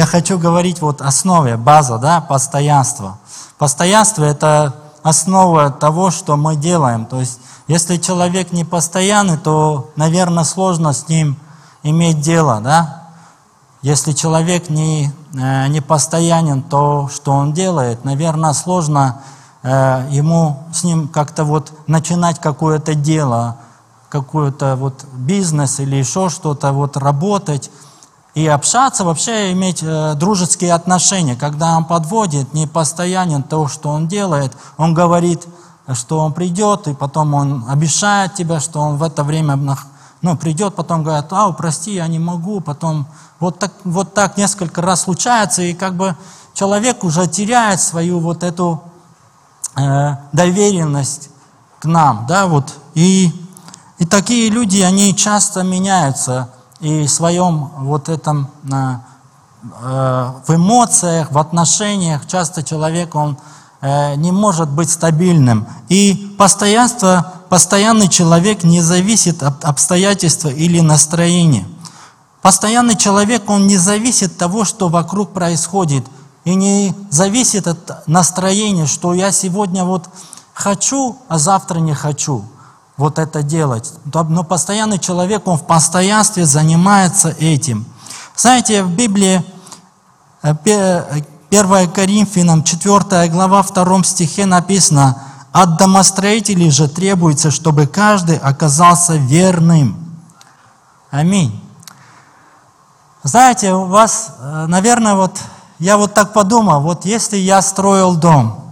я хочу говорить вот основе, база, да, постоянство. Постоянство – это основа того, что мы делаем. То есть, если человек не постоянный, то, наверное, сложно с ним иметь дело, да? Если человек не, э, не постоянен, то, что он делает, наверное, сложно э, ему с ним как-то вот начинать какое-то дело, какой-то вот бизнес или еще что-то, вот работать и общаться, вообще иметь э, дружеские отношения. Когда он подводит, не постоянен то, что он делает, он говорит, что он придет, и потом он обещает тебя, что он в это время ну, придет, потом говорит, а, прости, я не могу, потом вот так, вот так несколько раз случается, и как бы человек уже теряет свою вот эту э, доверенность к нам, да, вот, и, и такие люди, они часто меняются, и в своем вот этом, э, в эмоциях, в отношениях, часто человек, он э, не может быть стабильным, и постоянство, постоянный человек не зависит от обстоятельства или настроения. Постоянный человек, он не зависит от того, что вокруг происходит, и не зависит от настроения, что я сегодня вот хочу, а завтра не хочу вот это делать. Но постоянный человек, он в постоянстве занимается этим. Знаете, в Библии 1 э, Коринфянам 4 глава 2 стихе написано, «От домостроителей же требуется, чтобы каждый оказался верным». Аминь. Знаете, у вас, э, наверное, вот я вот так подумал, вот если я строил дом,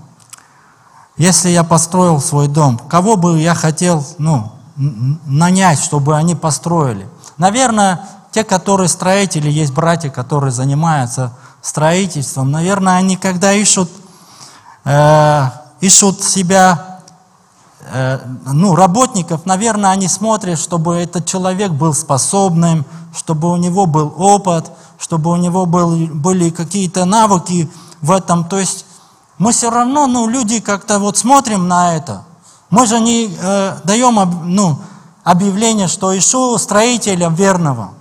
если я построил свой дом, кого бы я хотел, ну, нанять, чтобы они построили? Наверное, те, которые строители, есть братья, которые занимаются строительством, наверное, они когда ищут, э, ищут себя, э, ну, работников, наверное, они смотрят, чтобы этот человек был способным, чтобы у него был опыт, чтобы у него был, были какие-то навыки в этом. То есть мы все равно, ну, люди как-то вот смотрим на это. Мы же не э, даем ну, объявление, что ищу строителя верного.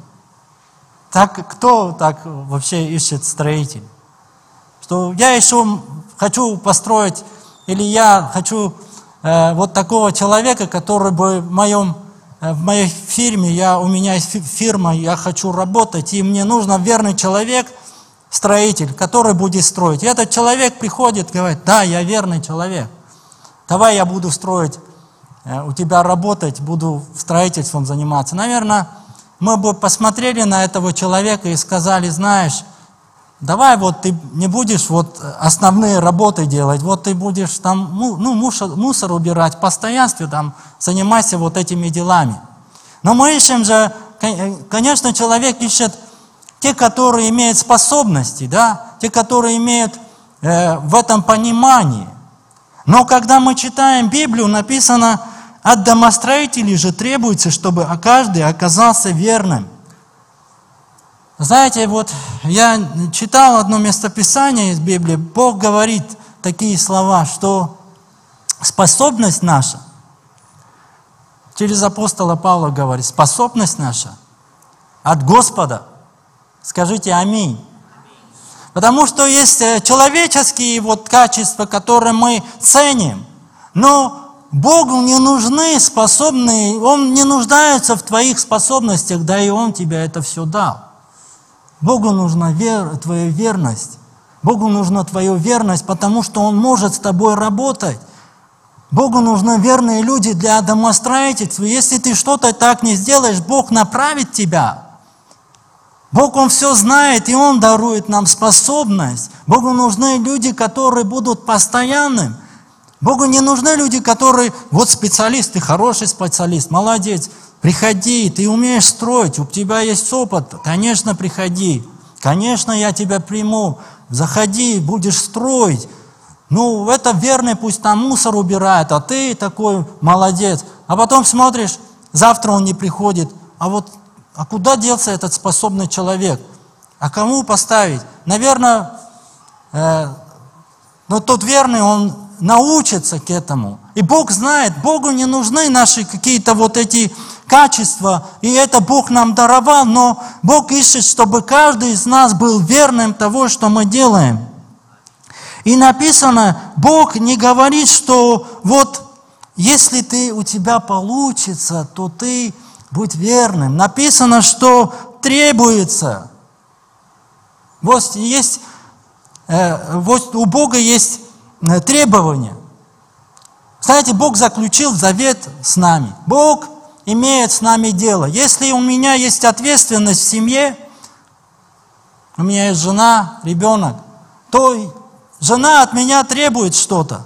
Так кто так вообще ищет строитель? Что я ищу, хочу построить, или я хочу э, вот такого человека, который бы в моем Э, в моей фирме, я, у меня есть фирма, я хочу работать, и мне нужен верный человек, строитель, который будет строить. И этот человек приходит, говорит, да, я верный человек, давай я буду строить, э, у тебя работать, буду строительством заниматься. Наверное, мы бы посмотрели на этого человека и сказали, знаешь, Давай вот ты не будешь вот основные работы делать, вот ты будешь там ну, мусор, мусор убирать, в постоянстве там занимайся вот этими делами. Но мы ищем же, конечно, человек ищет те, которые имеют способности, да, те, которые имеют э, в этом понимании. Но когда мы читаем Библию, написано, от домостроителей же требуется, чтобы каждый оказался верным. Знаете, вот я читал одно местописание из Библии, Бог говорит такие слова, что способность наша, через апостола Павла говорит, способность наша от Господа. Скажите аминь. Потому что есть э, человеческие вот качества, которые мы ценим, но Богу не нужны способные, Он не нуждается в твоих способностях, да и Он тебе это все дал. Богу нужна вер, твоя верность. Богу нужна твоя верность, потому что Он может с тобой работать. Богу нужны верные люди для домостроительства. Если ты что-то так не сделаешь, Бог направит тебя. Бог, Он все знает, и Он дарует нам способность. Богу нужны люди, которые будут постоянным. Богу не нужны люди, которые, вот специалист, ты хороший специалист, молодец, Приходи, ты умеешь строить, у тебя есть опыт, конечно, приходи. Конечно, я тебя приму. Заходи, будешь строить. Ну, это верный, пусть там мусор убирает, а ты такой молодец. А потом смотришь, завтра он не приходит. А вот, а куда делся этот способный человек? А кому поставить? Наверное, э, но тот верный, он научится к этому. И Бог знает, Богу не нужны наши какие-то вот эти качества, и это Бог нам даровал, но Бог ищет, чтобы каждый из нас был верным того, что мы делаем. И написано, Бог не говорит, что вот если ты, у тебя получится, то ты будь верным. Написано, что требуется. Вот есть, э, вот у Бога есть э, требования. Знаете, Бог заключил завет с нами. Бог имеет с нами дело. Если у меня есть ответственность в семье, у меня есть жена, ребенок, то жена от меня требует что-то.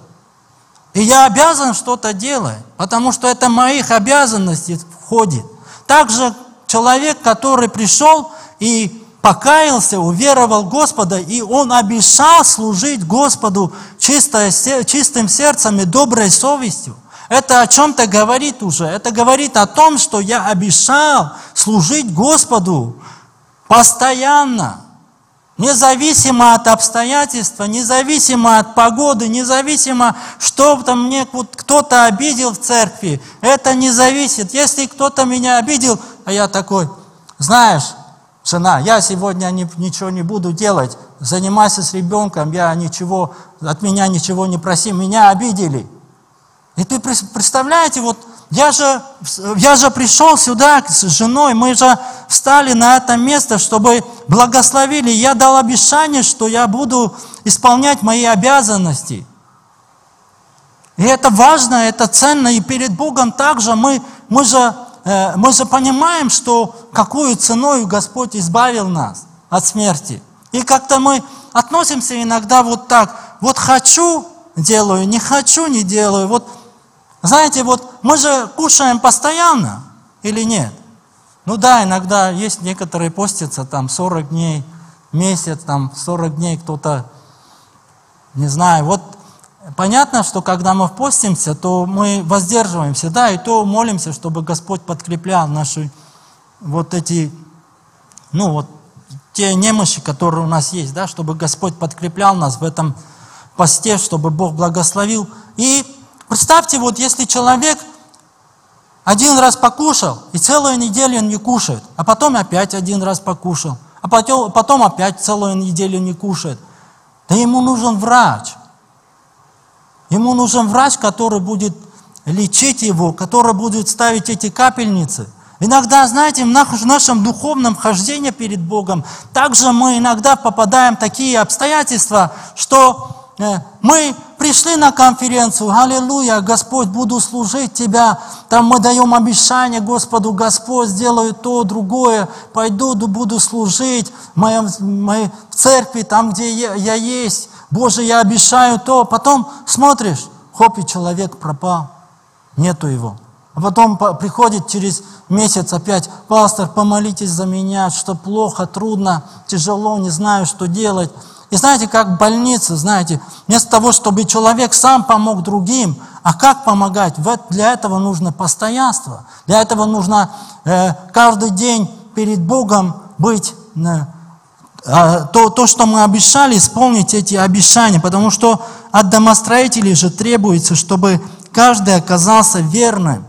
И я обязан что-то делать, потому что это моих обязанностей входит. Также человек, который пришел и покаялся, уверовал Господа, и он обещал служить Господу чистым сердцем и доброй совестью. Это о чем-то говорит уже. Это говорит о том, что я обещал служить Господу постоянно. Независимо от обстоятельств, независимо от погоды, независимо, что там мне вот кто-то обидел в церкви, это не зависит. Если кто-то меня обидел, а я такой, знаешь, жена, я сегодня не, ничего не буду делать, занимайся с ребенком, я ничего, от меня ничего не проси, меня обидели. И ты представляете, вот я же, я же пришел сюда с женой, мы же встали на это место, чтобы благословили. Я дал обещание, что я буду исполнять мои обязанности. И это важно, это ценно, и перед Богом также мы, мы, же, э, мы же понимаем, что какую ценой Господь избавил нас от смерти. И как-то мы относимся иногда вот так, вот хочу, делаю, не хочу, не делаю. Вот знаете, вот мы же кушаем постоянно или нет? Ну да, иногда есть некоторые постятся там 40 дней, месяц, там 40 дней кто-то, не знаю. Вот понятно, что когда мы постимся, то мы воздерживаемся, да, и то молимся, чтобы Господь подкреплял наши вот эти, ну вот, те немощи, которые у нас есть, да, чтобы Господь подкреплял нас в этом посте, чтобы Бог благословил. И Представьте, вот если человек один раз покушал, и целую неделю не кушает, а потом опять один раз покушал, а потом, потом опять целую неделю не кушает, да ему нужен врач. Ему нужен врач, который будет лечить его, который будет ставить эти капельницы. Иногда, знаете, в нашем духовном хождении перед Богом также мы иногда попадаем в такие обстоятельства, что Э, мы пришли на конференцию, аллилуйя, Господь, буду служить Тебя. Там мы даем обещание Господу, Господь, сделаю то, другое, пойду, буду служить в, моем, моей церкви, там, где я, я есть. Боже, я обещаю то. Потом смотришь, хоп, и человек пропал. Нету его. А потом приходит через месяц опять, пастор, помолитесь за меня, что плохо, трудно, тяжело, не знаю, что делать. И знаете, как в больнице, знаете, вместо того, чтобы человек сам помог другим, а как помогать? Для этого нужно постоянство. Для этого нужно э, каждый день перед Богом быть, э, э, то, то, что мы обещали, исполнить эти обещания. Потому что от домостроителей же требуется, чтобы каждый оказался верным.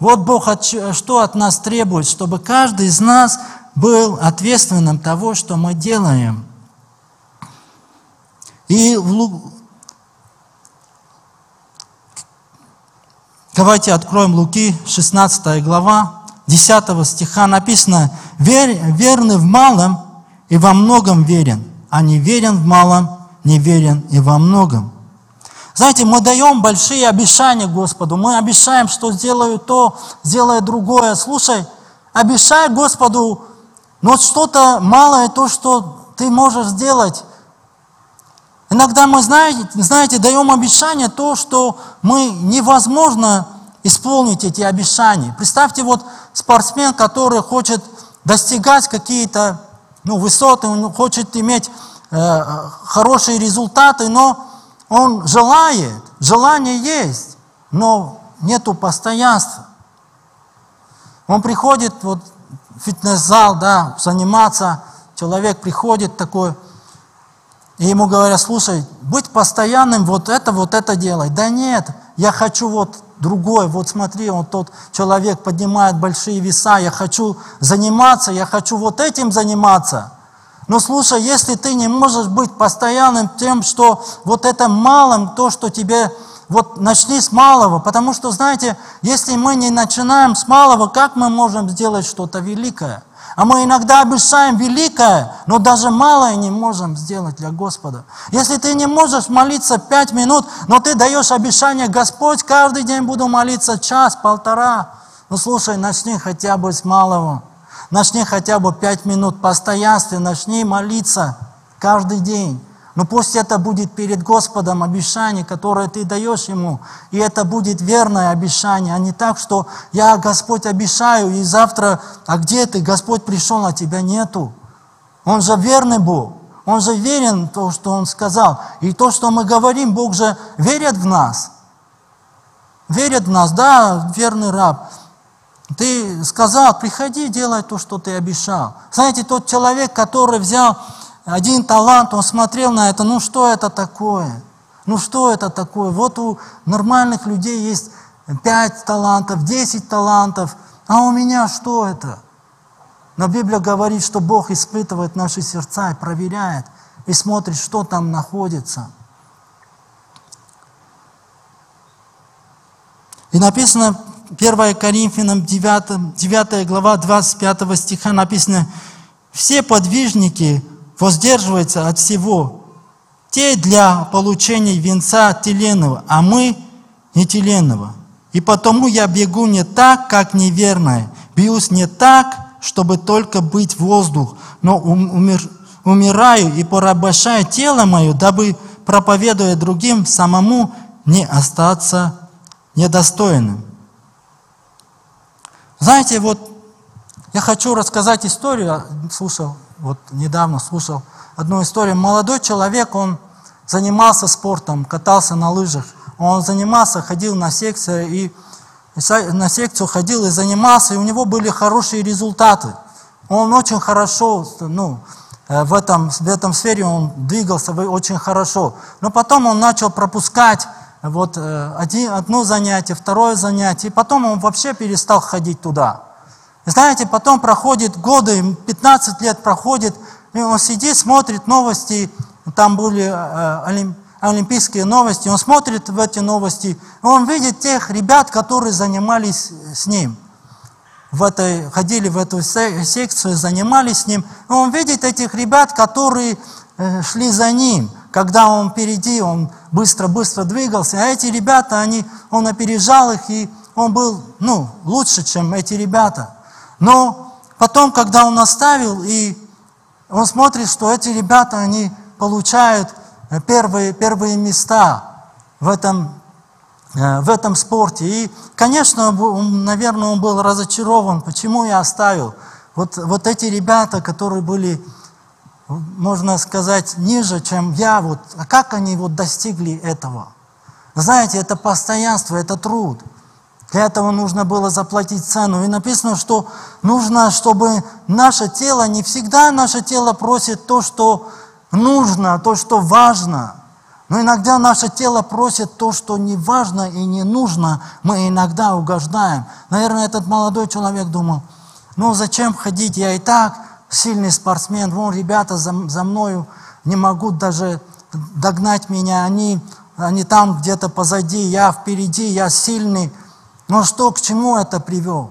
Вот Бог от, что от нас требует, чтобы каждый из нас был ответственным того, что мы делаем. И в Давайте откроем Луки, 16 глава, 10 стиха написано, Вер, «Верный в малом и во многом верен, а не верен в малом, не верен и во многом». Знаете, мы даем большие обещания Господу, мы обещаем, что сделаю то, сделаю другое. Слушай, обещай Господу, но что-то малое, то, что ты можешь сделать, Иногда мы, знаете, знаете, даем обещания то, что мы невозможно исполнить эти обещания. Представьте, вот спортсмен, который хочет достигать какие-то ну, высоты, он хочет иметь э, хорошие результаты, но он желает, желание есть, но нету постоянства. Он приходит вот, в фитнес-зал, да, заниматься, человек приходит такой, и ему говорят, слушай, быть постоянным, вот это, вот это делай. Да нет, я хочу вот другой. Вот смотри, вот тот человек поднимает большие веса, я хочу заниматься, я хочу вот этим заниматься. Но слушай, если ты не можешь быть постоянным тем, что вот это малым, то, что тебе вот начни с малого, потому что, знаете, если мы не начинаем с малого, как мы можем сделать что-то великое? А мы иногда обещаем великое, но даже малое не можем сделать для Господа. Если ты не можешь молиться пять минут, но ты даешь обещание, Господь, каждый день буду молиться час, полтора. Ну слушай, начни хотя бы с малого. Начни хотя бы пять минут постоянства, начни молиться каждый день. Но пусть это будет перед Господом обещание, которое ты даешь Ему. И это будет верное обещание, а не так, что я, Господь, обещаю, и завтра, а где ты? Господь пришел, а тебя нету. Он же верный Бог. Он же верен в то, что Он сказал. И то, что мы говорим, Бог же верит в нас. Верит в нас, да, верный раб. Ты сказал, приходи, делай то, что ты обещал. Знаете, тот человек, который взял один талант, он смотрел на это, ну что это такое? Ну что это такое? Вот у нормальных людей есть пять талантов, десять талантов, а у меня что это? Но Библия говорит, что Бог испытывает наши сердца и проверяет, и смотрит, что там находится. И написано 1 Коринфянам 9, 9 глава 25 стиха написано, все подвижники воздерживается от всего. Те для получения венца теленного, а мы не теленного. И потому я бегу не так, как неверная, бьюсь не так, чтобы только быть воздух, но умер, умираю и порабощаю тело мое, дабы, проповедуя другим, самому не остаться недостойным. Знаете, вот я хочу рассказать историю, слушал вот недавно слушал одну историю. Молодой человек, он занимался спортом, катался на лыжах. Он занимался, ходил на секцию и на секцию ходил и занимался, и у него были хорошие результаты. Он очень хорошо, ну, э, в этом, в этом сфере он двигался очень хорошо. Но потом он начал пропускать вот э, один, одно занятие, второе занятие, и потом он вообще перестал ходить туда. Знаете, потом проходит годы, 15 лет проходит, и он сидит, смотрит новости, там были э, олимпийские новости, он смотрит в эти новости, и он видит тех ребят, которые занимались с ним. В этой, ходили в эту секцию, занимались с ним. И он видит этих ребят, которые э, шли за ним. Когда он впереди, он быстро-быстро двигался. А эти ребята, они, он опережал их, и он был ну, лучше, чем эти ребята. Но потом, когда он оставил, и он смотрит, что эти ребята, они получают э, первые, первые места в этом, э, в этом спорте. И, конечно, наверное, он был разочарован, почему я оставил. Вот, вот эти ребята, которые были, можно сказать, ниже, чем я, вот, а как они вот достигли этого? Знаете, это постоянство, это труд – этого нужно было заплатить цену. И написано, что нужно, чтобы наше тело, не всегда наше тело просит то, что нужно, то, что важно. Но иногда наше тело просит то, что не важно и не нужно, мы иногда угождаем. Наверное, этот молодой человек думал, ну зачем ходить, я и так сильный спортсмен, вон ребята за, за мною не могут даже догнать меня, они, они там где-то позади, я впереди, я сильный. Но что, к чему это привел?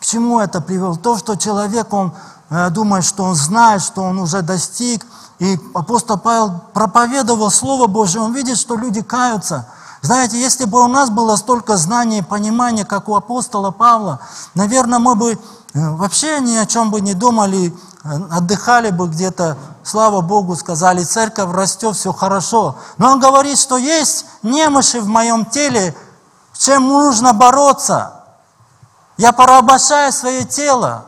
К чему это привел? То, что человек, он э, думает, что он знает, что он уже достиг. И апостол Павел проповедовал Слово Божье, он видит, что люди каются. Знаете, если бы у нас было столько знаний и понимания, как у апостола Павла, наверное, мы бы э, вообще ни о чем бы не думали, э, отдыхали бы где-то, слава Богу, сказали, церковь растет, все хорошо. Но он говорит, что есть немощи в моем теле, чем нужно бороться. Я порабощаю свое тело.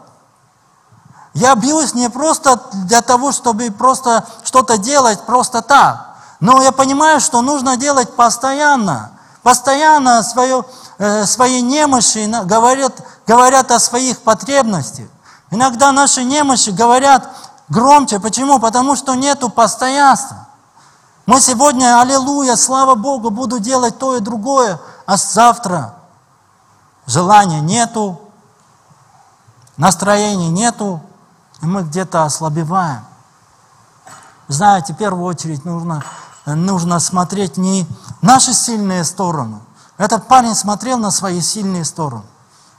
Я бьюсь не просто для того, чтобы просто что-то делать просто так. Но я понимаю, что нужно делать постоянно. Постоянно свое, э, свои немощи говорят, говорят о своих потребностях. Иногда наши немощи говорят громче. Почему? Потому что нету постоянства. Мы сегодня, аллилуйя, слава Богу, буду делать то и другое. А завтра желания нету, настроения нету, и мы где-то ослабеваем. Знаете, в первую очередь нужно, нужно смотреть не наши сильные стороны. Этот парень смотрел на свои сильные стороны.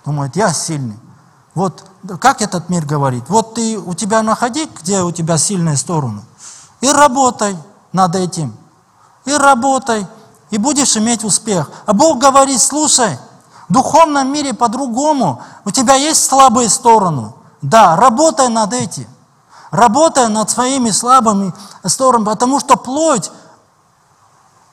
Думает, я сильный. Вот как этот мир говорит? Вот ты у тебя находи, где у тебя сильные стороны, и работай над этим. И работай, и будешь иметь успех. А Бог говорит, слушай, в духовном мире по-другому. У тебя есть слабые стороны. Да, работай над этим. Работай над своими слабыми сторонами, потому что плоть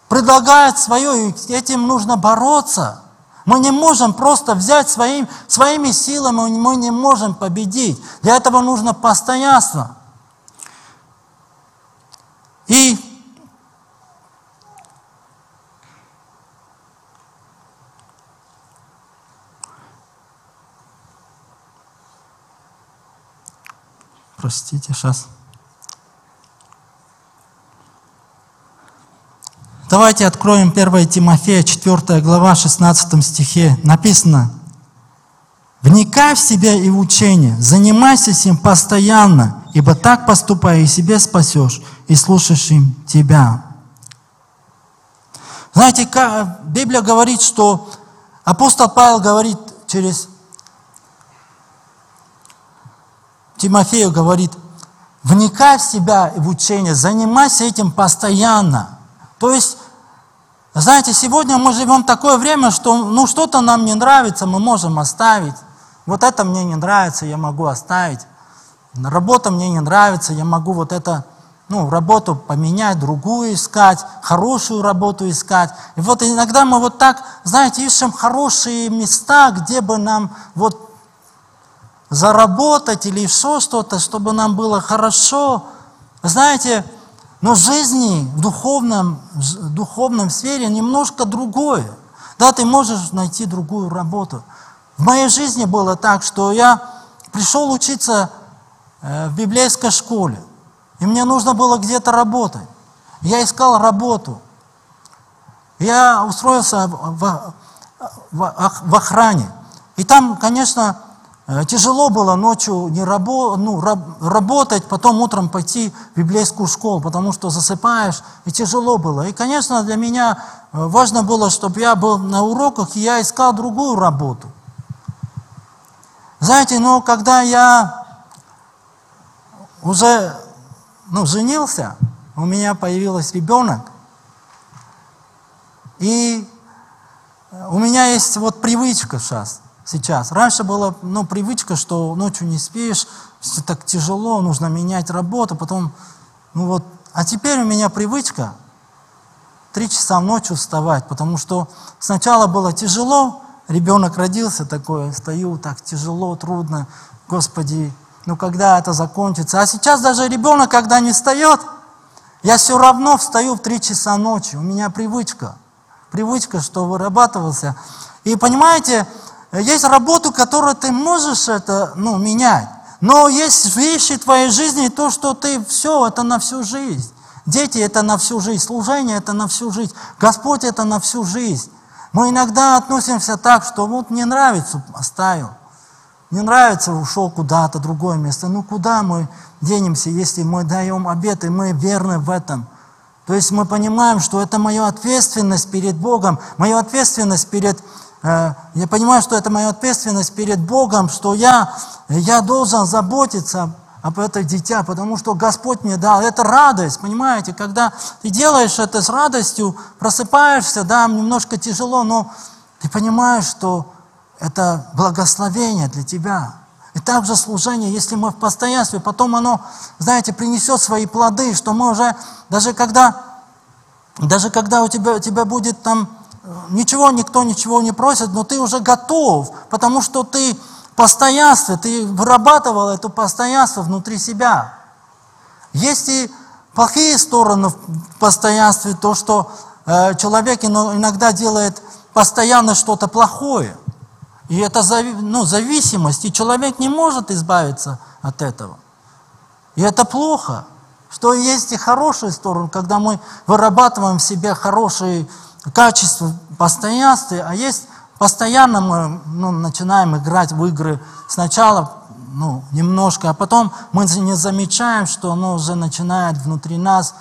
предлагает свое, и этим нужно бороться. Мы не можем просто взять своим, своими силами, мы не можем победить. Для этого нужно постоянство. И простите, сейчас. Давайте откроем 1 Тимофея, 4 глава, 16 стихе. Написано, «Вникай в себя и в учение, занимайся им постоянно, ибо так поступая и себе спасешь, и слушаешь им тебя». Знаете, Библия говорит, что апостол Павел говорит через Тимофею говорит, вникай в себя и в учение, занимайся этим постоянно. То есть, знаете, сегодня мы живем такое время, что ну что-то нам не нравится, мы можем оставить. Вот это мне не нравится, я могу оставить. Работа мне не нравится, я могу вот это, ну, работу поменять, другую искать, хорошую работу искать. И вот иногда мы вот так, знаете, ищем хорошие места, где бы нам вот заработать или еще что-то, чтобы нам было хорошо. Знаете, но жизни, в духовном, в духовном сфере немножко другое. Да, ты можешь найти другую работу. В моей жизни было так, что я пришел учиться э, в библейской школе, и мне нужно было где-то работать. Я искал работу. Я устроился в, в, в охране. И там, конечно, тяжело было ночью не рабо, ну, раб, работать, потом утром пойти в библейскую школу, потому что засыпаешь, и тяжело было. И, конечно, для меня э, важно было, чтобы я был на уроках, и я искал другую работу. Знаете, но когда я уже ну, женился, у меня появился ребенок, и у меня есть вот привычка сейчас – сейчас. Раньше была ну, привычка, что ночью не спишь, все так тяжело, нужно менять работу, потом, ну вот, а теперь у меня привычка три часа ночью вставать, потому что сначала было тяжело, ребенок родился такой, стою так тяжело, трудно, Господи, ну когда это закончится? А сейчас даже ребенок, когда не встает, я все равно встаю в три часа ночи, у меня привычка, привычка, что вырабатывался. И понимаете, есть работу, которую ты можешь это, ну, менять. Но есть вещи в твоей жизни, то, что ты все, это на всю жизнь. Дети – это на всю жизнь, служение – это на всю жизнь, Господь – это на всю жизнь. Мы иногда относимся так, что вот мне нравится, оставил. Не нравится, ушел куда-то, другое место. Ну куда мы денемся, если мы даем обет, и мы верны в этом? То есть мы понимаем, что это моя ответственность перед Богом, моя ответственность перед я понимаю, что это моя ответственность перед Богом, что я, я должен заботиться об этом дитя, потому что Господь мне дал. Это радость, понимаете, когда ты делаешь это с радостью, просыпаешься, да, немножко тяжело, но ты понимаешь, что это благословение для тебя. И также служение, если мы в постоянстве, потом оно, знаете, принесет свои плоды, что мы уже, даже когда, даже когда у тебя, у тебя будет там ничего, никто ничего не просит, но ты уже готов, потому что ты в постоянстве, ты вырабатывал это постоянство внутри себя. Есть и плохие стороны в постоянстве, то, что э, человек иногда делает постоянно что-то плохое. И это ну, зависимость, и человек не может избавиться от этого. И это плохо. Что есть и хорошие стороны, когда мы вырабатываем в себе хорошие качество постоянстве, а есть постоянно мы ну, начинаем играть в игры сначала ну, немножко, а потом мы не замечаем, что оно уже начинает внутри нас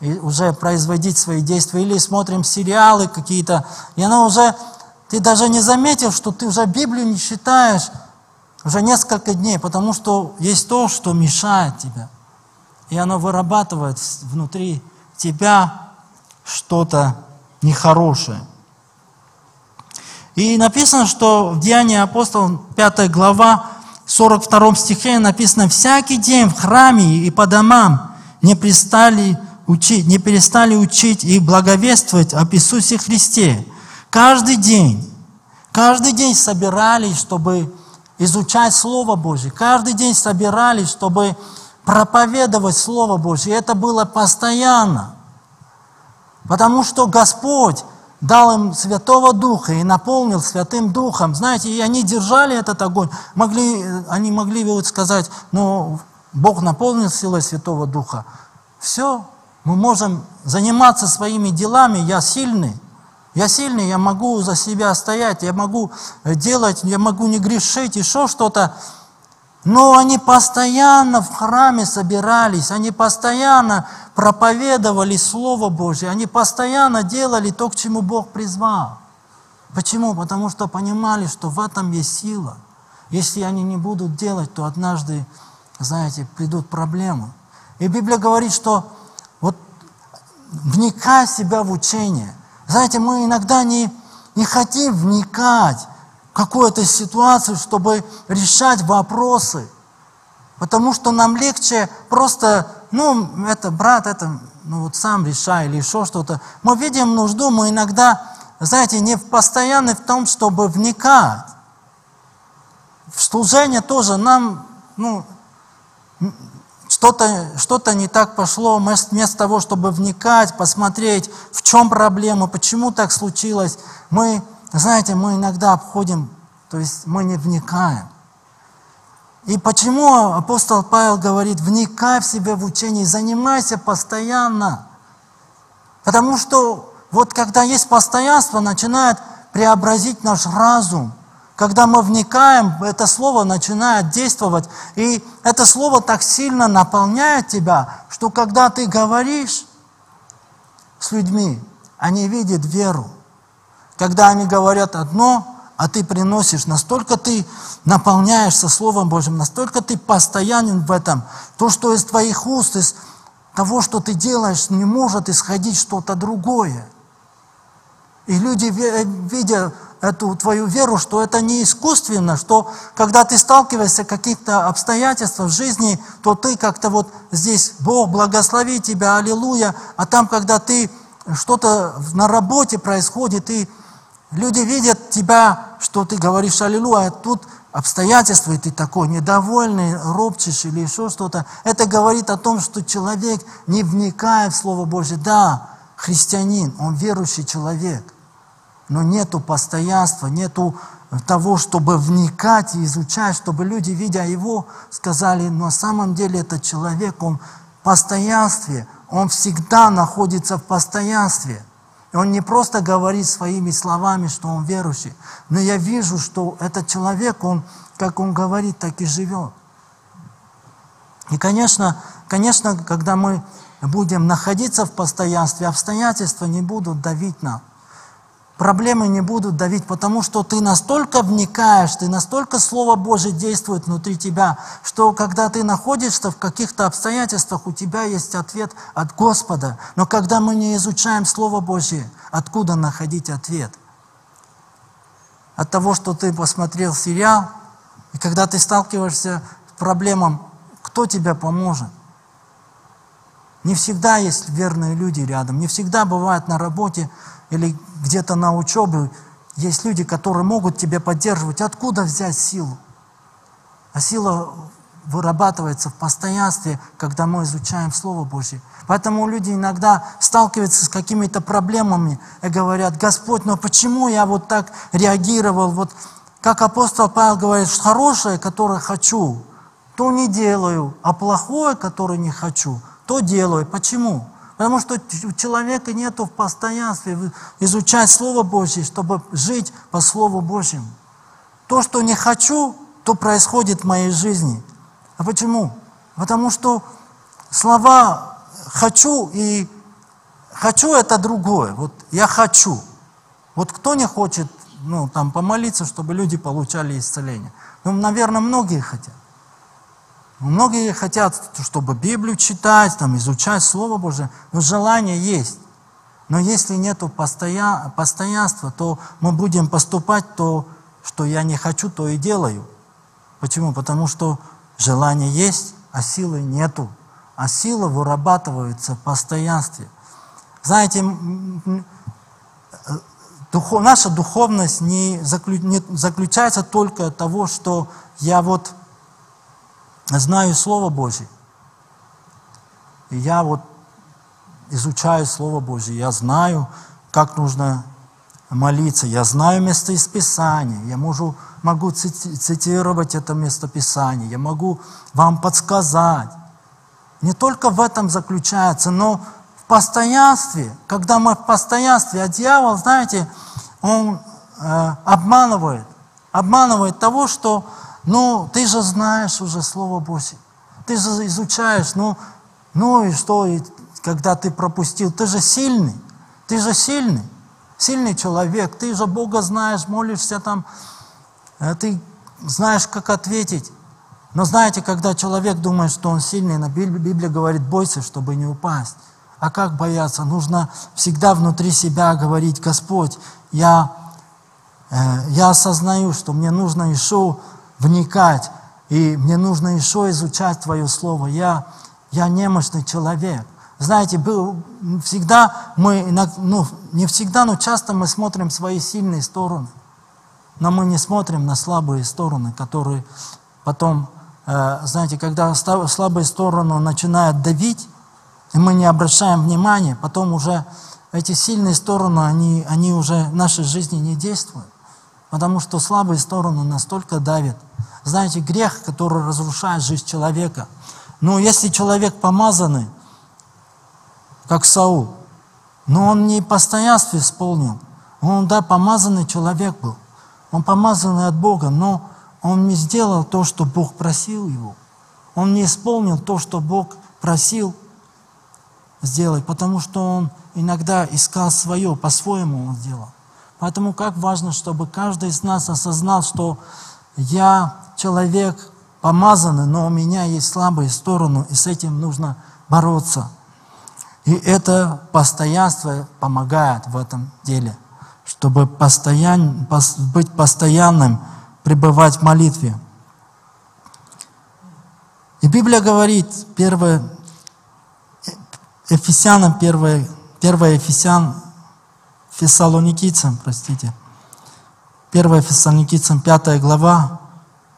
и уже производить свои действия. Или смотрим сериалы какие-то, и оно уже, ты даже не заметил, что ты уже Библию не читаешь уже несколько дней, потому что есть то, что мешает тебе. И оно вырабатывает внутри тебя что-то нехорошее. И написано, что в Деянии апостолов 5 глава 42 стихе написано, «Всякий день в храме и по домам не перестали учить, не перестали учить и благовествовать об Иисусе Христе. Каждый день, каждый день собирались, чтобы изучать Слово Божье. Каждый день собирались, чтобы проповедовать Слово Божье. И это было постоянно. Потому что Господь дал им Святого Духа и наполнил Святым Духом. Знаете, и они держали этот огонь. Могли, они могли бы вот сказать, ну, Бог наполнил силой Святого Духа. Все, мы можем заниматься своими делами, я сильный. Я сильный, я могу за себя стоять, я могу делать, я могу не грешить, еще что-то. Но они постоянно в храме собирались, они постоянно проповедовали Слово Божье, они постоянно делали то, к чему Бог призвал. Почему? Потому что понимали, что в этом есть сила. Если они не будут делать, то однажды, знаете, придут проблемы. И Библия говорит, что вот вникай себя в учение. Знаете, мы иногда не, не хотим вникать какую-то ситуацию, чтобы решать вопросы. Потому что нам легче просто, ну, это брат, это, ну, вот сам решай или еще что-то. Мы видим нужду, мы иногда, знаете, не постоянно в том, чтобы вникать. В служение тоже нам, ну, что-то что, -то, не так пошло, вместо того, чтобы вникать, посмотреть, в чем проблема, почему так случилось, мы знаете, мы иногда обходим, то есть мы не вникаем. И почему апостол Павел говорит, вникай в себя в учение, занимайся постоянно. Потому что вот когда есть постоянство, начинает преобразить наш разум. Когда мы вникаем, это слово начинает действовать. И это слово так сильно наполняет тебя, что когда ты говоришь с людьми, они видят веру. Когда они говорят одно, а ты приносишь, настолько ты наполняешься Словом Божьим, настолько ты постоянен в этом. То, что из твоих уст, из того, что ты делаешь, не может исходить что-то другое. И люди, видя эту твою веру, что это не искусственно, что когда ты сталкиваешься каких-то обстоятельствах в жизни, то ты как-то вот здесь, Бог благослови тебя, аллилуйя, а там, когда ты что-то на работе происходит, и Люди видят тебя, что ты говоришь аллилуйя, а тут обстоятельства, и ты такой недовольный, ропчешь или еще что-то. Это говорит о том, что человек не вникая в Слово Божье. Да, христианин, он верующий человек, но нету постоянства, нету того, чтобы вникать и изучать, чтобы люди, видя его, сказали, «Ну, на самом деле этот человек, он в постоянстве, он всегда находится в постоянстве. И он не просто говорит своими словами, что он верующий, но я вижу, что этот человек, он, как он говорит, так и живет. И, конечно, конечно, когда мы будем находиться в постоянстве, обстоятельства не будут давить нам проблемы не будут давить, потому что ты настолько вникаешь, ты настолько Слово Божье действует внутри тебя, что когда ты находишься в каких-то обстоятельствах, у тебя есть ответ от Господа. Но когда мы не изучаем Слово Божье, откуда находить ответ? От того, что ты посмотрел сериал, и когда ты сталкиваешься с проблемой, кто тебе поможет? Не всегда есть верные люди рядом, не всегда бывает на работе или где-то на учебе есть люди, которые могут тебя поддерживать. Откуда взять силу? А сила вырабатывается в постоянстве, когда мы изучаем Слово Божье. Поэтому люди иногда сталкиваются с какими-то проблемами и говорят, Господь, но почему я вот так реагировал? Вот как апостол Павел говорит, хорошее, которое хочу, то не делаю, а плохое, которое не хочу, то делаю. Почему? Потому что у человека нет в постоянстве изучать Слово Божье, чтобы жить по Слову Божьему. То, что не хочу, то происходит в моей жизни. А почему? Потому что слова «хочу» и «хочу» — это другое. Вот я хочу. Вот кто не хочет ну, там, помолиться, чтобы люди получали исцеление? Ну, наверное, многие хотят. Многие хотят, чтобы Библию читать, там, изучать Слово Божие, но желание есть. Но если нет постоя... постоянства, то мы будем поступать то, что я не хочу, то и делаю. Почему? Потому что желание есть, а силы нету. А сила вырабатывается в постоянстве. Знаете, духов... наша духовность не, заклю... не заключается только того, что я вот знаю Слово Божье. И я вот изучаю Слово Божье, я знаю, как нужно молиться, я знаю место из Писания, я могу, могу цитировать это местописание, я могу вам подсказать. Не только в этом заключается, но в постоянстве, когда мы в постоянстве, а дьявол, знаете, он э, обманывает, обманывает того, что ну, ты же знаешь уже Слово Божье. Ты же изучаешь, ну, ну и что, и когда ты пропустил? Ты же сильный. Ты же сильный. Сильный человек. Ты же Бога знаешь, молишься там. Э, ты знаешь, как ответить. Но знаете, когда человек думает, что он сильный, на Библия говорит, бойся, чтобы не упасть. А как бояться? Нужно всегда внутри себя говорить, Господь, я, э, я осознаю, что мне нужно еще вникать, и мне нужно еще изучать Твое Слово. Я, я немощный человек. Знаете, был, всегда мы, ну, не всегда, но часто мы смотрим свои сильные стороны, но мы не смотрим на слабые стороны, которые потом, э, знаете, когда слабые стороны начинают давить, и мы не обращаем внимания, потом уже эти сильные стороны, они, они уже в нашей жизни не действуют, потому что слабые стороны настолько давят, знаете, грех, который разрушает жизнь человека. Но если человек помазанный, как Саул, но он не постоянство исполнил. Он, да, помазанный человек был. Он помазанный от Бога, но он не сделал то, что Бог просил его. Он не исполнил то, что Бог просил сделать, потому что он иногда искал свое, по-своему он сделал. Поэтому как важно, чтобы каждый из нас осознал, что я человек помазанный, но у меня есть слабые стороны, и с этим нужно бороться. И это постоянство помогает в этом деле, чтобы постоян, быть постоянным, пребывать в молитве. И Библия говорит, 1 Ефесянам, 1, 1 Ефесян, Фессалоникийцам, простите, 1 Фессалоникийцам, 5 глава,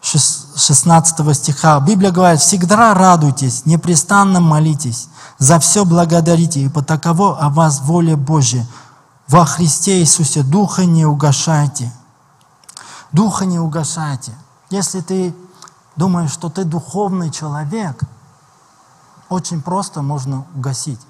16 стиха. Библия говорит, всегда радуйтесь, непрестанно молитесь, за все благодарите, ибо таково о вас воля Божья. Во Христе Иисусе Духа не угашайте. Духа не угашайте. Если ты думаешь, что ты духовный человек, очень просто можно угасить.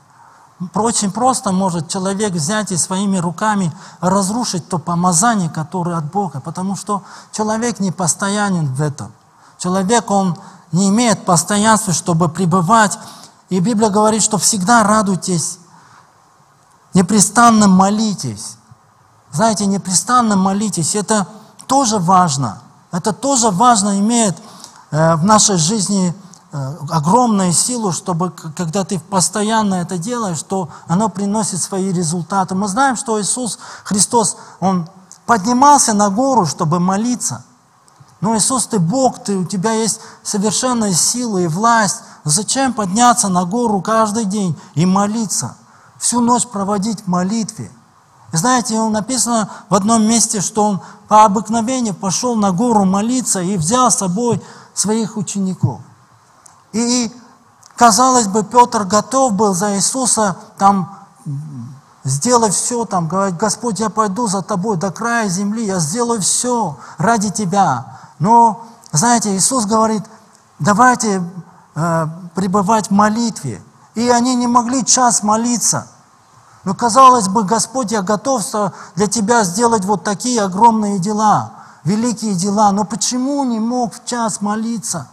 Очень просто может человек взять и своими руками разрушить то помазание, которое от Бога, потому что человек не постоянен в этом. Человек, он не имеет постоянства, чтобы пребывать. И Библия говорит, что всегда радуйтесь, непрестанно молитесь. Знаете, непрестанно молитесь, это тоже важно. Это тоже важно имеет э, в нашей жизни огромную силу, чтобы, когда ты постоянно это делаешь, то оно приносит свои результаты. Мы знаем, что Иисус Христос, Он поднимался на гору, чтобы молиться. Но Иисус, ты Бог, ты, у тебя есть совершенная сила и власть. Зачем подняться на гору каждый день и молиться? Всю ночь проводить в молитве. И знаете, написано в одном месте, что он по обыкновению пошел на гору молиться и взял с собой своих учеников. И, казалось бы, Петр готов был за Иисуса там сделать все, там, говорить, Господь, я пойду за тобой до края земли, я сделаю все ради тебя. Но, знаете, Иисус говорит, давайте э, пребывать в молитве. И они не могли час молиться. Но казалось бы, Господь, я готов для Тебя сделать вот такие огромные дела, великие дела. Но почему не мог в час молиться?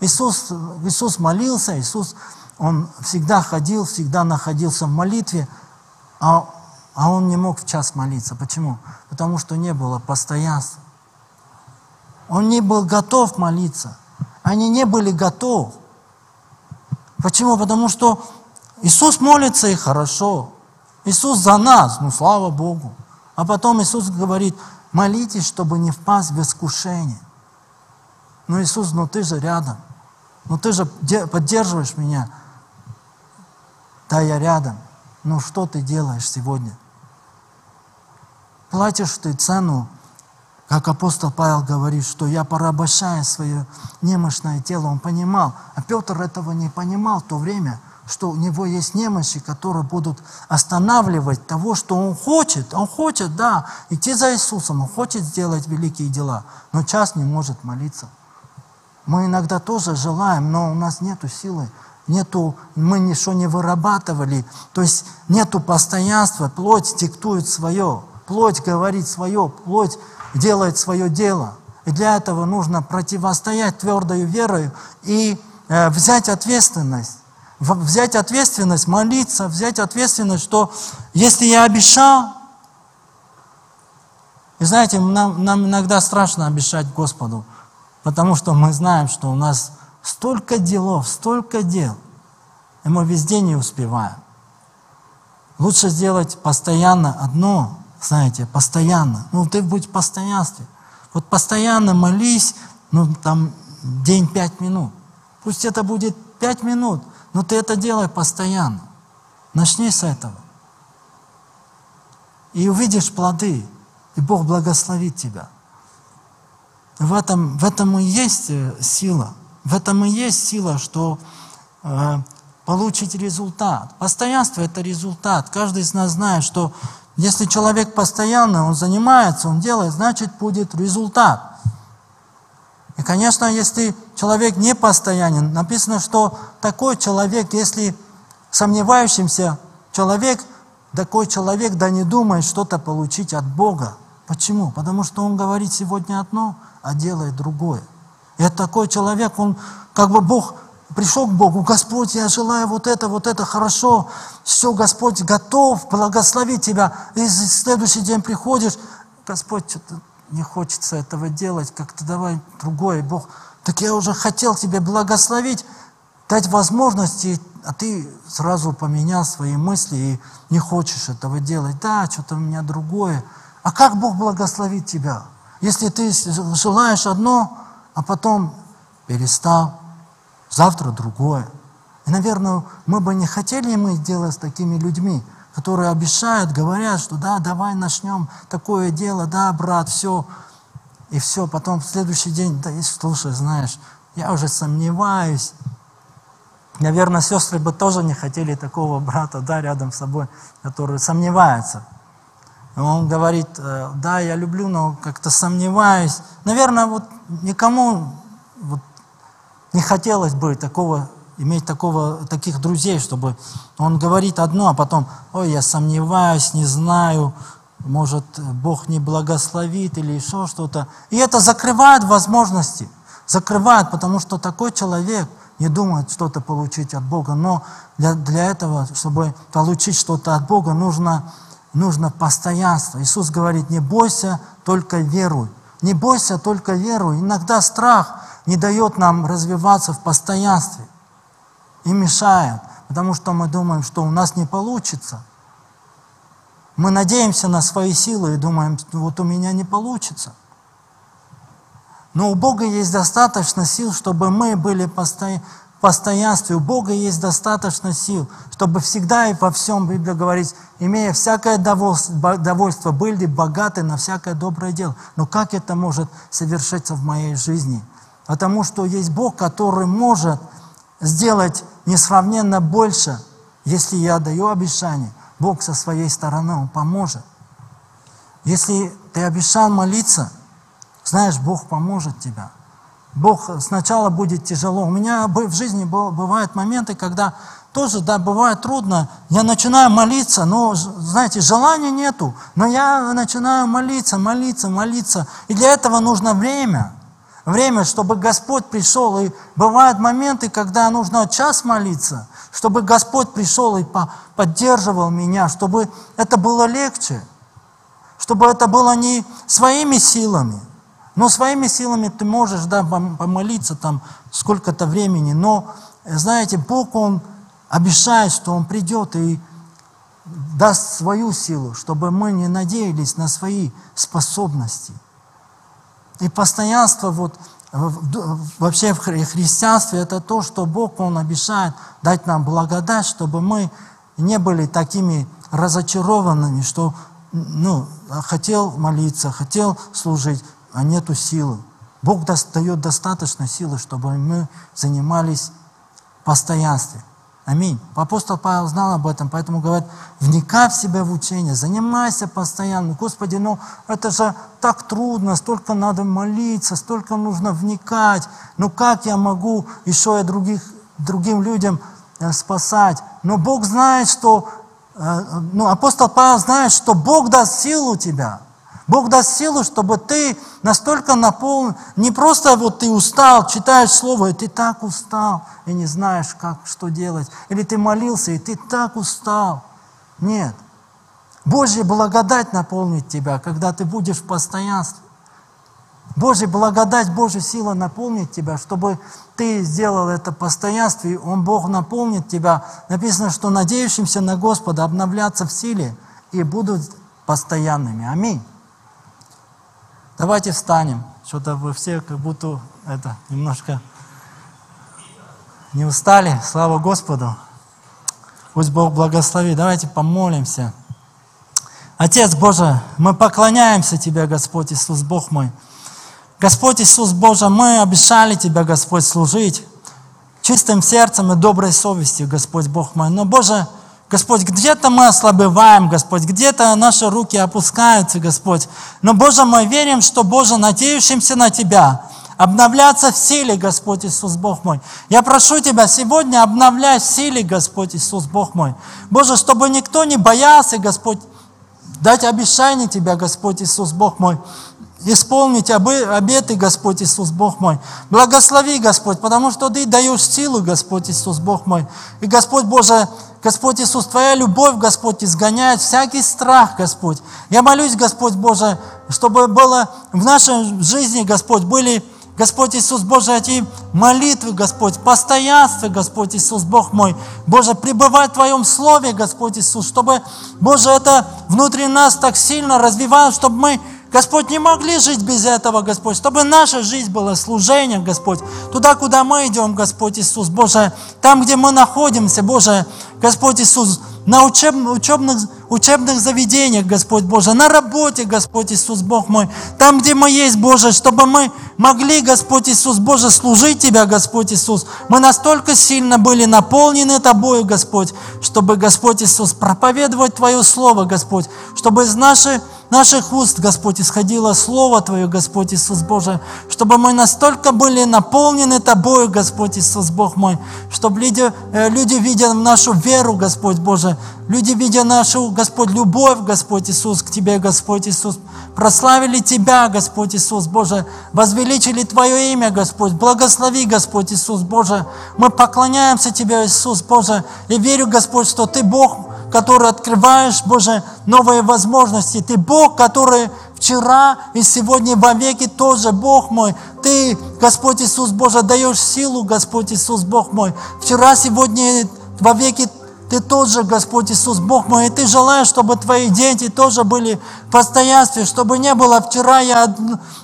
Иисус, Иисус молился, Иисус, Он всегда ходил, всегда находился в молитве, а, а Он не мог в час молиться. Почему? Потому что не было постоянства. Он не был готов молиться. Они не были готовы. Почему? Потому что Иисус молится и хорошо. Иисус за нас, ну слава Богу. А потом Иисус говорит, молитесь, чтобы не впасть в искушение. Ну Иисус, ну ты же рядом. Ну ты же поддерживаешь меня. Да, я рядом. Ну что ты делаешь сегодня? Платишь ты цену как апостол Павел говорит, что я порабощаю свое немощное тело, он понимал. А Петр этого не понимал в то время, что у него есть немощи, которые будут останавливать того, что он хочет. Он хочет, да, идти за Иисусом, он хочет сделать великие дела, но час не может молиться. Мы иногда тоже желаем, но у нас нет силы, нету, мы ничего не вырабатывали, то есть нету постоянства, плоть диктует свое, плоть говорит свое, плоть делает свое дело. И для этого нужно противостоять твердой верой и э, взять ответственность. Взять ответственность, молиться, взять ответственность, что если я обещал, и знаете, нам, нам иногда страшно обещать Господу, потому что мы знаем, что у нас столько делов, столько дел, и мы везде не успеваем. Лучше сделать постоянно одно, знаете, постоянно. Ну, ты будь в постоянстве. Вот постоянно молись, ну, там, день пять минут. Пусть это будет пять минут, но ты это делай постоянно. Начни с этого. И увидишь плоды, и Бог благословит тебя. В этом, в этом и есть э, сила. В этом и есть сила, что э, получить результат. Постоянство – это результат. Каждый из нас знает, что если человек постоянно, он занимается, он делает, значит будет результат. И, конечно, если человек не постоянен, написано, что такой человек, если сомневающимся человек, такой человек да не думает что-то получить от Бога. Почему? Потому что он говорит сегодня одно, а делает другое. И такой человек, он как бы Бог пришел к Богу, Господь, я желаю вот это, вот это, хорошо, все, Господь готов благословить тебя. И следующий день приходишь, Господь, что-то не хочется этого делать, как-то давай другое, Бог. Так я уже хотел тебе благословить, дать возможности, а ты сразу поменял свои мысли и не хочешь этого делать. Да, что-то у меня другое. А как Бог благословит тебя? Если ты желаешь одно, а потом перестал, завтра другое. И, наверное, мы бы не хотели мы делать с такими людьми, которые обещают, говорят, что да, давай начнем такое дело, да, брат, все. И все, потом в следующий день, да, и слушай, знаешь, я уже сомневаюсь. Наверное, сестры бы тоже не хотели такого брата, да, рядом с собой, который сомневается. Он говорит, «Э, да, я люблю, но как-то сомневаюсь. Наверное, вот никому вот не хотелось бы такого, иметь такого, таких друзей, чтобы он говорит одно, а потом, ой, я сомневаюсь, не знаю, может, Бог не благословит или еще что-то. И это закрывает возможности, закрывает, потому что такой человек не думает что-то получить от Бога. Но для, для этого, чтобы получить что-то от Бога, нужно, нужно постоянство. Иисус говорит, не бойся, только веруй. Не бойся, только веруй. Иногда страх не дает нам развиваться в постоянстве и мешает, потому что мы думаем, что у нас не получится. Мы надеемся на свои силы и думаем, вот у меня не получится. Но у Бога есть достаточно сил, чтобы мы были в постоянстве. У Бога есть достаточно сил, чтобы всегда и во всем, Библия говорит, имея всякое довольство, были богаты на всякое доброе дело. Но как это может совершиться в моей жизни – Потому что есть Бог, который может сделать несравненно больше, если я даю обещание. Бог со своей стороны, Он поможет. Если ты обещал молиться, знаешь, Бог поможет тебе. Бог сначала будет тяжело. У меня в жизни бывают моменты, когда тоже, да, бывает трудно. Я начинаю молиться, но, знаете, желания нету. Но я начинаю молиться, молиться, молиться. И для этого нужно время. Время, чтобы Господь пришел. И бывают моменты, когда нужно час молиться, чтобы Господь пришел и поддерживал меня, чтобы это было легче. Чтобы это было не своими силами, но своими силами ты можешь, да, помолиться там сколько-то времени, но, знаете, Бог, Он обещает, что Он придет и даст свою силу, чтобы мы не надеялись на свои способности. И постоянство вот вообще в христианстве это то, что Бог, Он обещает дать нам благодать, чтобы мы не были такими разочарованными, что ну, хотел молиться, хотел служить, а нету силы. Бог дает достаточно силы, чтобы мы занимались постоянством. Аминь. Апостол Павел знал об этом, поэтому говорит, вникай в себя в учение, занимайся постоянно. Господи, ну это же так трудно, столько надо молиться, столько нужно вникать. Ну как я могу еще и других, другим людям э, спасать? Но Бог знает, что, э, ну апостол Павел знает, что Бог даст силу тебя – Бог даст силу, чтобы ты настолько наполнен, не просто вот ты устал, читаешь Слово, и ты так устал, и не знаешь, как, что делать. Или ты молился, и ты так устал. Нет. Божья благодать наполнит тебя, когда ты будешь в постоянстве. Божья благодать, Божья сила наполнит тебя, чтобы ты сделал это постоянство, и Он, Бог, наполнит тебя. Написано, что надеющимся на Господа обновляться в силе и будут постоянными. Аминь. Давайте встанем. Что-то вы все как будто это немножко не устали. Слава Господу. Пусть Бог благословит. Давайте помолимся. Отец Божий, мы поклоняемся Тебе, Господь Иисус, Бог мой. Господь Иисус Боже, мы обещали Тебя, Господь, служить чистым сердцем и доброй совестью, Господь Бог мой. Но, Боже, Господь, где-то мы ослабеваем, Господь, где-то наши руки опускаются, Господь. Но, Боже, мы верим, что, Боже, надеющимся на Тебя, обновляться в силе, Господь Иисус, Бог мой. Я прошу Тебя сегодня обновляй в силе, Господь Иисус, Бог мой. Боже, чтобы никто не боялся, Господь, дать обещание Тебя, Господь Иисус, Бог мой, исполнить обеты, Господь Иисус, Бог мой. Благослови, Господь, потому что Ты даешь силу, Господь Иисус, Бог мой. И, Господь Боже, Господь Иисус, Твоя любовь, Господь, изгоняет всякий страх, Господь. Я молюсь, Господь Боже, чтобы было в нашей жизни, Господь, были, Господь Иисус Боже, эти молитвы, Господь, постоянство, Господь Иисус, Бог мой. Боже, пребывать в Твоем Слове, Господь Иисус, чтобы, Боже, это внутри нас так сильно развивалось, чтобы мы Господь, не могли жить без этого, Господь, чтобы наша жизнь была служением, Господь. Туда, куда мы идем, Господь Иисус, Боже, там, где мы находимся, Боже, Господь Иисус, на учеб, учебных, учебных заведениях, Господь Боже, на работе, Господь Иисус, Бог мой, там, где мы есть, Боже, чтобы мы могли, Господь Иисус, Боже, служить Тебя, Господь Иисус. Мы настолько сильно были наполнены Тобою, Господь, чтобы, Господь Иисус, проповедовать Твое Слово, Господь, чтобы из нашей наших уст, Господь, исходило Слово Твое, Господь Иисус Боже, чтобы мы настолько были наполнены Тобою, Господь Иисус Бог мой, чтобы люди, э, люди видя нашу веру, Господь Боже, люди видя нашу, Господь, любовь, Господь Иисус, к Тебе, Господь Иисус, прославили Тебя, Господь Иисус Боже, возвеличили Твое имя, Господь, благослови, Господь Иисус Боже, мы поклоняемся Тебе, Иисус Боже, и верю, Господь, что Ты Бог, который открываешь, Боже, новые возможности. Ты Бог, который вчера и сегодня во веки тоже Бог мой. Ты, Господь Иисус Боже, даешь силу, Господь Иисус Бог мой. Вчера, сегодня, во веки ты тоже, Господь Иисус, Бог мой, и Ты желаешь, чтобы Твои дети тоже были в постоянстве, чтобы не было вчера я,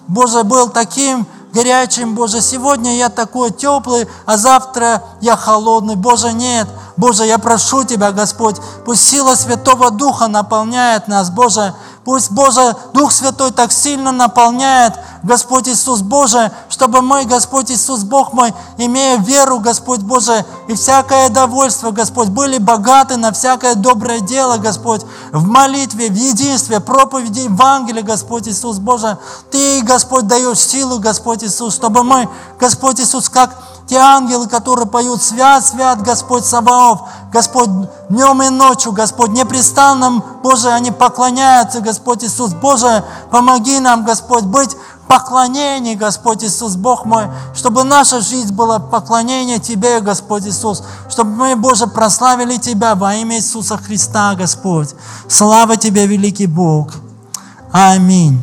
Боже, был таким, горячим, Боже, сегодня я такой теплый, а завтра я холодный. Боже, нет. Боже, я прошу Тебя, Господь, пусть сила Святого Духа наполняет нас, Боже, Пусть, Боже, Дух Святой так сильно наполняет Господь Иисус Боже, чтобы мы, Господь Иисус Бог мой, имея веру, Господь Боже, и всякое довольство, Господь, были богаты на всякое доброе дело, Господь, в молитве, в единстве, проповеди Евангелия, Господь Иисус Боже. Ты, Господь, даешь силу, Господь Иисус, чтобы мы, Господь Иисус, как те ангелы, которые поют «Свят, свят, Господь Саваоф», Господь, днем и ночью, Господь, непрестанно, Боже, они поклоняются, Господь Иисус, Боже, помоги нам, Господь, быть поклонении, Господь Иисус, Бог мой, чтобы наша жизнь была поклонение Тебе, Господь Иисус, чтобы мы, Боже, прославили Тебя во имя Иисуса Христа, Господь. Слава Тебе, великий Бог. Аминь.